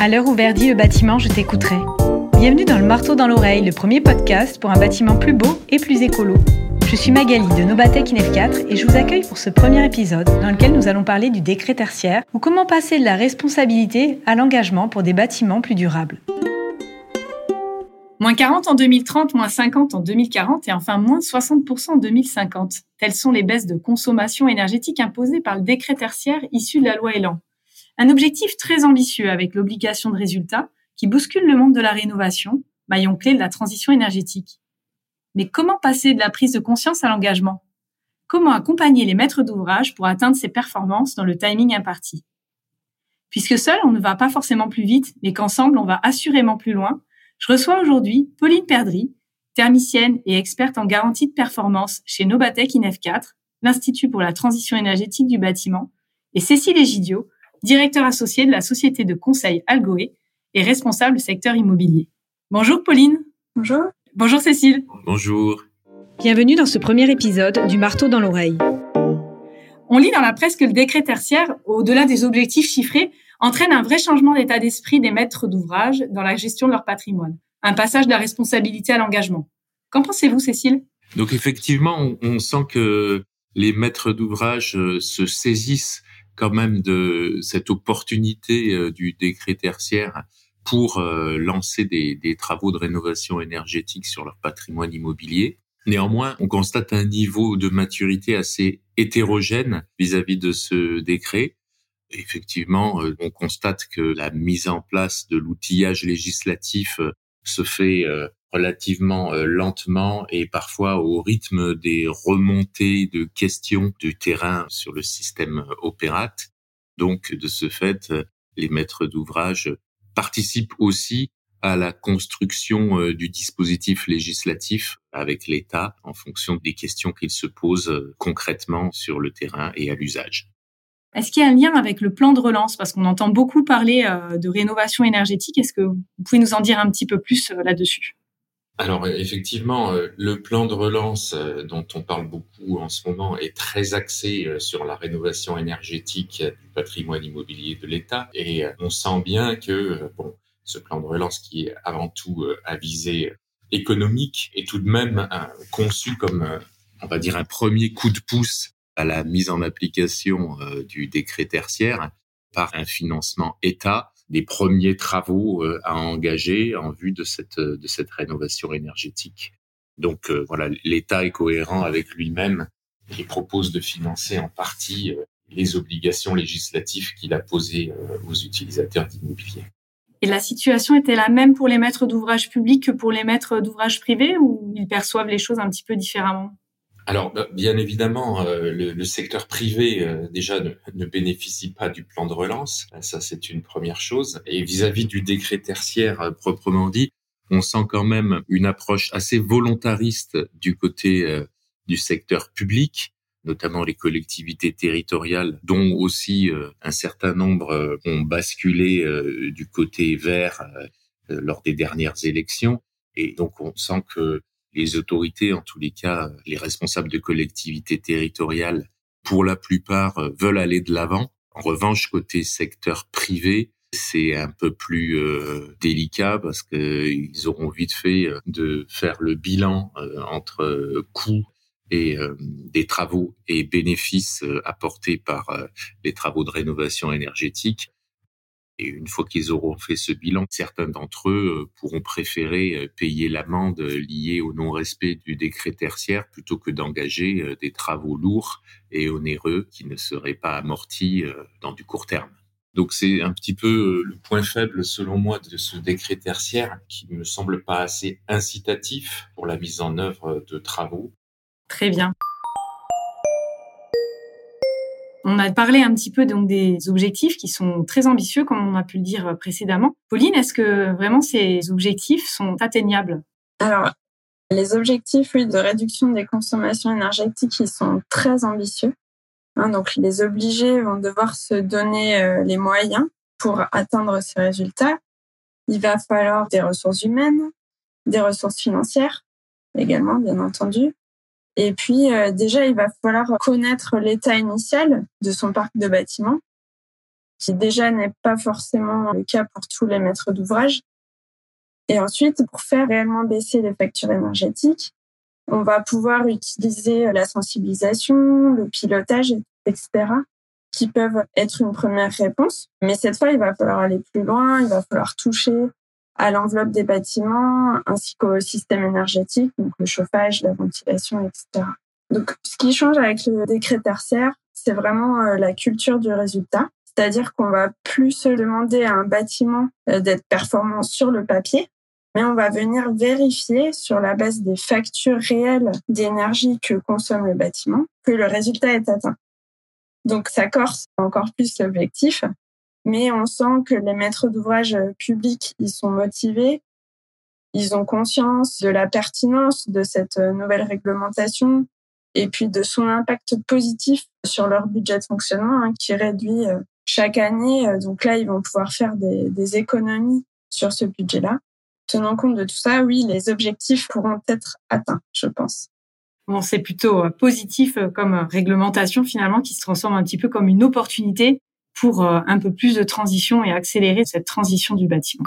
À l'heure où verdit le bâtiment, je t'écouterai. Bienvenue dans le marteau dans l'oreille, le premier podcast pour un bâtiment plus beau et plus écolo. Je suis Magali de Nobatec INEF 4 et je vous accueille pour ce premier épisode dans lequel nous allons parler du décret tertiaire ou comment passer de la responsabilité à l'engagement pour des bâtiments plus durables. Moins 40 en 2030, moins 50 en 2040 et enfin moins 60% en 2050. Telles sont les baisses de consommation énergétique imposées par le décret tertiaire issu de la loi Elan. Un objectif très ambitieux avec l'obligation de résultat qui bouscule le monde de la rénovation, maillon clé de la transition énergétique. Mais comment passer de la prise de conscience à l'engagement? Comment accompagner les maîtres d'ouvrage pour atteindre ces performances dans le timing imparti? Puisque seul, on ne va pas forcément plus vite, mais qu'ensemble, on va assurément plus loin, je reçois aujourd'hui Pauline Perdry, thermicienne et experte en garantie de performance chez Nobatec INEF 4, l'Institut pour la transition énergétique du bâtiment, et Cécile Egidio, directeur associé de la société de conseil Algoé et responsable secteur immobilier. Bonjour Pauline. Bonjour. Bonjour Cécile. Bonjour. Bienvenue dans ce premier épisode du marteau dans l'oreille. On lit dans la presse que le décret tertiaire, au-delà des objectifs chiffrés, entraîne un vrai changement d'état d'esprit des maîtres d'ouvrage dans la gestion de leur patrimoine, un passage de la responsabilité à l'engagement. Qu'en pensez-vous, Cécile? Donc effectivement, on, sent que les maîtres d'ouvrage euh, se saisissent quand même de cette opportunité euh, du décret tertiaire pour euh, lancer des, travaux de rénovation énergétique sur leur patrimoine immobilier. Néanmoins, on constate un niveau de maturité assez hétérogène vis-à-vis -vis de ce décret. Effectivement, euh, on constate que la mise en place de l'outillage législatif se fait relativement lentement et parfois au rythme des remontées de questions du terrain sur le système opérate. Donc, de ce fait, les maîtres d'ouvrage participent aussi à la construction du dispositif législatif avec l'État en fonction des questions qu'il se pose concrètement sur le terrain et à l'usage. Est-ce qu'il y a un lien avec le plan de relance? Parce qu'on entend beaucoup parler euh, de rénovation énergétique. Est-ce que vous pouvez nous en dire un petit peu plus euh, là-dessus? Alors effectivement, euh, le plan de relance dont on parle beaucoup en ce moment est très axé sur la rénovation énergétique du patrimoine immobilier de l'État. Et on sent bien que bon, ce plan de relance qui est avant tout à visée économique est tout de même conçu comme on va dire un premier coup de pouce à la mise en application euh, du décret tertiaire par un financement État des premiers travaux euh, à engager en vue de cette de cette rénovation énergétique. Donc euh, voilà, l'État est cohérent avec lui-même et propose de financer en partie les obligations législatives qu'il a posées aux utilisateurs d'immobilier. Et la situation était la même pour les maîtres d'ouvrage publics que pour les maîtres d'ouvrage privés ou ils perçoivent les choses un petit peu différemment? Alors, bah, bien évidemment, euh, le, secteur privé euh, déjà ne, bénéficie pas du plan de relance. Ça, c'est une première chose. Et vis-à-vis du décret tertiaire euh, proprement dit, on sent quand même une approche assez volontariste du côté du secteur public, notamment les collectivités territoriales, dont aussi un certain nombre ont basculé du côté vert lors des dernières élections. Et donc, on sent que les autorités, en tous les cas, les responsables de collectivités territoriales, pour la plupart, euh, veulent aller de l'avant. En revanche, côté secteur privé, c'est un peu plus euh, délicat parce qu'ils auront vite fait euh, de faire le bilan entre coûts et des travaux et bénéfices apportés par les travaux de rénovation énergétique. Et une fois qu'ils auront fait ce bilan, certains d'entre eux euh, pourront préférer euh, payer l'amende liée au non-respect du décret tertiaire plutôt que d'engager euh, des travaux lourds et onéreux qui ne seraient pas amortis dans du court terme. Donc c'est un petit peu le point faible selon moi de ce décret tertiaire qui ne me semble pas assez incitatif pour la mise en œuvre de travaux. Très bien. On a parlé un petit peu donc des objectifs qui sont très ambitieux, comme on a pu le dire précédemment. Pauline, est-ce que vraiment ces objectifs sont atteignables? Alors, les objectifs de réduction des consommations énergétiques, ils sont très ambitieux. Hein, donc, les obligés vont devoir se donner euh, les moyens pour atteindre ces résultats. Il va falloir des ressources humaines, des ressources financières également, bien entendu, et puis euh, déjà, il va falloir connaître l'état initial de son parc de bâtiments. qui déjà n'est pas forcément le cas pour tous les maîtres d'ouvrage. Et ensuite, pour faire réellement baisser les factures énergétiques, on va pouvoir utiliser la sensibilisation, le pilotage, etc., qui peuvent être une première réponse. Mais cette fois, il va falloir aller plus loin, il va falloir toucher à l'enveloppe des bâtiments ainsi qu'au système énergétique, donc le chauffage, la ventilation, etc. Donc, ce qui change avec le décret tertiaire, c'est vraiment euh, la culture du résultat. C'est-à-dire qu'on va plus se demander à un bâtiment euh, d'être performant sur le papier, mais on va venir vérifier sur la base des factures réelles d'énergie que consomme le bâtiment que le résultat est atteint. Donc ça corse encore plus l'objectif, mais on sent que les maîtres d'ouvrage publics, ils sont motivés, ils ont conscience de la pertinence de cette nouvelle réglementation et puis de son impact positif sur leur budget de fonctionnement hein, qui réduit euh, chaque année. Donc là, ils vont pouvoir faire des, des économies sur ce budget-là. Tenant compte de tout ça, oui, les objectifs pourront être atteints, je pense. Bon, c'est plutôt euh, positif euh, comme réglementation finalement qui se transforme un petit peu comme une opportunité pour euh, un peu plus de transition et accélérer cette transition du bâtiment.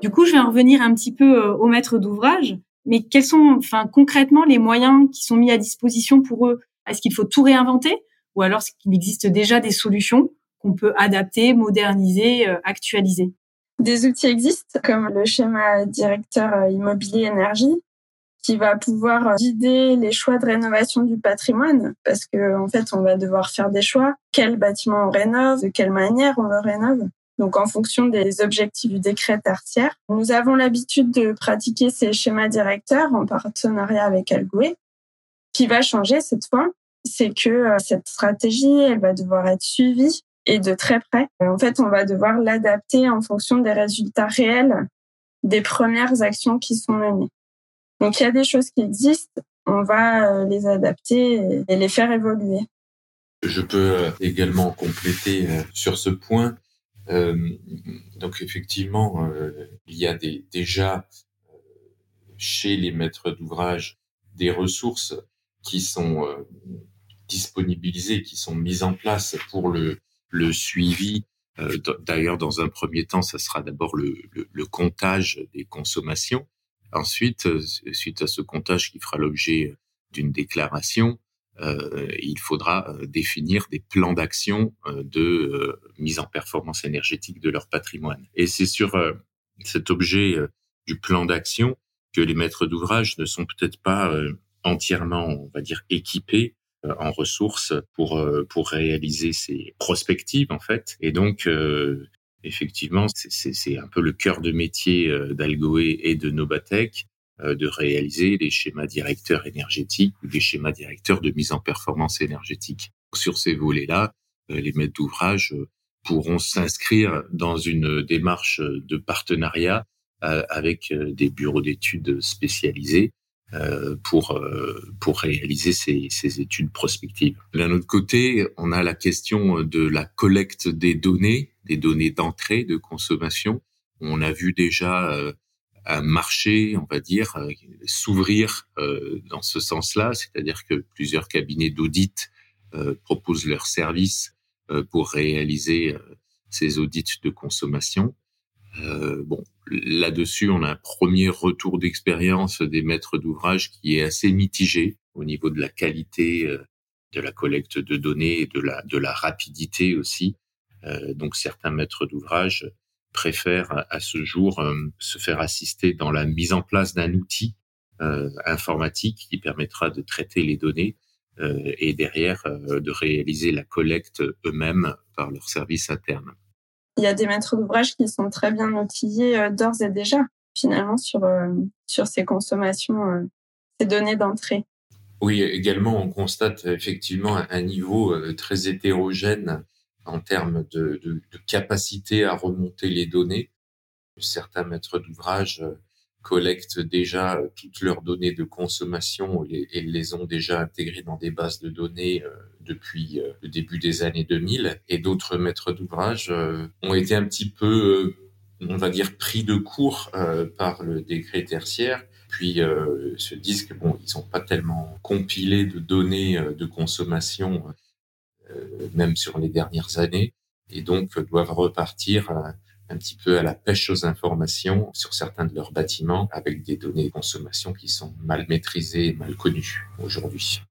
Du coup, je vais en revenir un petit peu au maître d'ouvrage. Mais quels sont, enfin, concrètement les moyens qui sont mis à disposition pour eux? Est-ce qu'il faut tout réinventer? Ou alors est-ce qu'il existe déjà des solutions qu'on peut adapter, moderniser, actualiser? Des outils existent, comme le schéma directeur euh, immobilier énergie, qui va pouvoir guider les choix de rénovation du patrimoine, parce que en fait, on va devoir faire des choix. Quel bâtiment on rénove, de quelle manière on le rénove. Donc, en fonction des objectifs du décret tertiaire, nous avons l'habitude de pratiquer ces schémas directeurs en partenariat avec Algoué. qui va changer cette fois, c'est que euh, cette stratégie, elle va devoir être suivie et de très près. En fait, on va devoir l'adapter en fonction des résultats réels des premières actions qui sont menées. Donc, il y a des choses qui existent, on va euh, les adapter et les faire évoluer. Je peux euh, également compléter euh, sur ce point. donc, effectivement, il y a déjà chez les maîtres d'ouvrage des ressources qui sont disponibilisées, qui sont mises en place pour le, suivi. D'ailleurs, dans un premier temps, ça sera d'abord le, comptage des consommations. Ensuite, euh, suite à ce comptage qui fera l'objet d'une déclaration, euh, il faudra définir des plans d'action de mise en performance énergétique de leur patrimoine. Et c'est sur cet objet du plan d'action que les maîtres d'ouvrage ne sont peut-être pas entièrement, on va dire, équipés euh, en ressources pour euh, pour réaliser ces prospectives en fait. Et donc euh, effectivement, c'est un peu le cœur de métier d'Algoé et de Nobatech de réaliser les schémas directeurs énergétiques ou des schémas directeurs de mise en performance énergétique. Sur ces volets-là, les maîtres d'ouvrage pourront s'inscrire dans une démarche de partenariat avec des bureaux d'études spécialisés euh, pour euh, pour réaliser ces études prospectives. D'un autre côté, on a la question de la collecte des données, des données d'entrée de consommation. On a vu déjà euh, un marché, on va dire, s'ouvrir dans ce sens-là, c'est-à-dire que plusieurs cabinets d'audit proposent leurs services pour réaliser ces audits de consommation. Euh, bon, là-dessus, on a un premier retour d'expérience des maîtres d'ouvrage qui est assez mitigé au niveau de la qualité euh, de la collecte de données et de la, de la rapidité aussi. Euh, donc certains maîtres d'ouvrage préfèrent à ce jour euh, se faire assister dans la mise en place d'un outil informatique qui permettra de traiter les données et derrière de réaliser la collecte eux-mêmes par leur service interne il y a des maîtres d'ouvrage qui sont très bien outillés euh, d'ores et déjà, finalement, sur, euh, sur ces consommations, euh, ces données d'entrée. Oui, également, on constate effectivement un niveau très hétérogène en termes de, capacité à remonter les données. Certains maîtres d'ouvrage collectent déjà euh, toutes leurs données de consommation et, les ont déjà intégrées dans des bases de données euh, depuis euh, le début des années 2000. Et d'autres maîtres d'ouvrage ont été un petit peu, on va dire, pris de court par le décret tertiaire puis se disent que bon, ils n'ont pas tellement compilé de données de consommation même sur les dernières années, et donc doivent repartir un petit peu à la pêche aux informations sur certains de leurs bâtiments avec des données de consommation qui sont mal maîtrisées et mal connues aujourd'hui.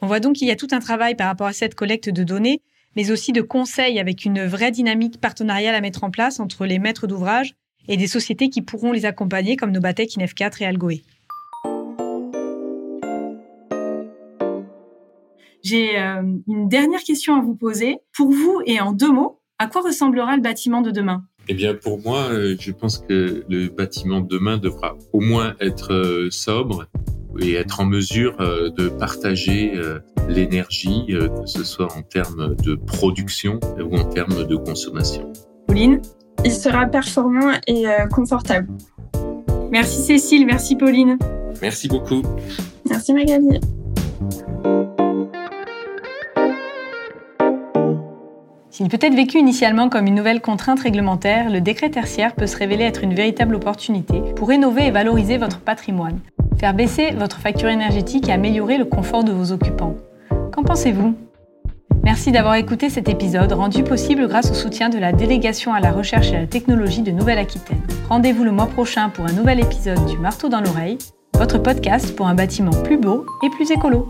On voit donc qu'il y a tout un travail par rapport à cette collecte de données, mais aussi de conseils avec une vraie dynamique partenariale à mettre en place entre les maîtres d'ouvrage et des sociétés qui pourront les accompagner comme Nobatec, Inef4 et Algoé. J'ai euh, une dernière question à vous poser. Pour vous et en deux mots, à quoi ressemblera le bâtiment de demain? Eh bien, pour moi, euh, je pense que le bâtiment de demain devra au moins être euh, sobre et être en mesure de partager l'énergie, que ce soit en termes de production ou en termes de consommation. Pauline? Il sera performant et confortable. Merci Cécile, merci Pauline. Merci beaucoup. Merci Magali. S'il peut être vécu initialement comme une nouvelle contrainte réglementaire, le décret tertiaire peut se révéler être une véritable opportunité pour rénover et valoriser votre patrimoine, faire baisser votre facture énergétique et améliorer le confort de vos occupants. Qu'en pensez-vous? Merci d'avoir écouté cet épisode rendu possible grâce au soutien de la délégation à la recherche et à la technologie de Nouvelle-Aquitaine. Rendez-vous le mois prochain pour un nouvel épisode du Marteau dans l'oreille, votre podcast pour un bâtiment plus beau et plus écolo.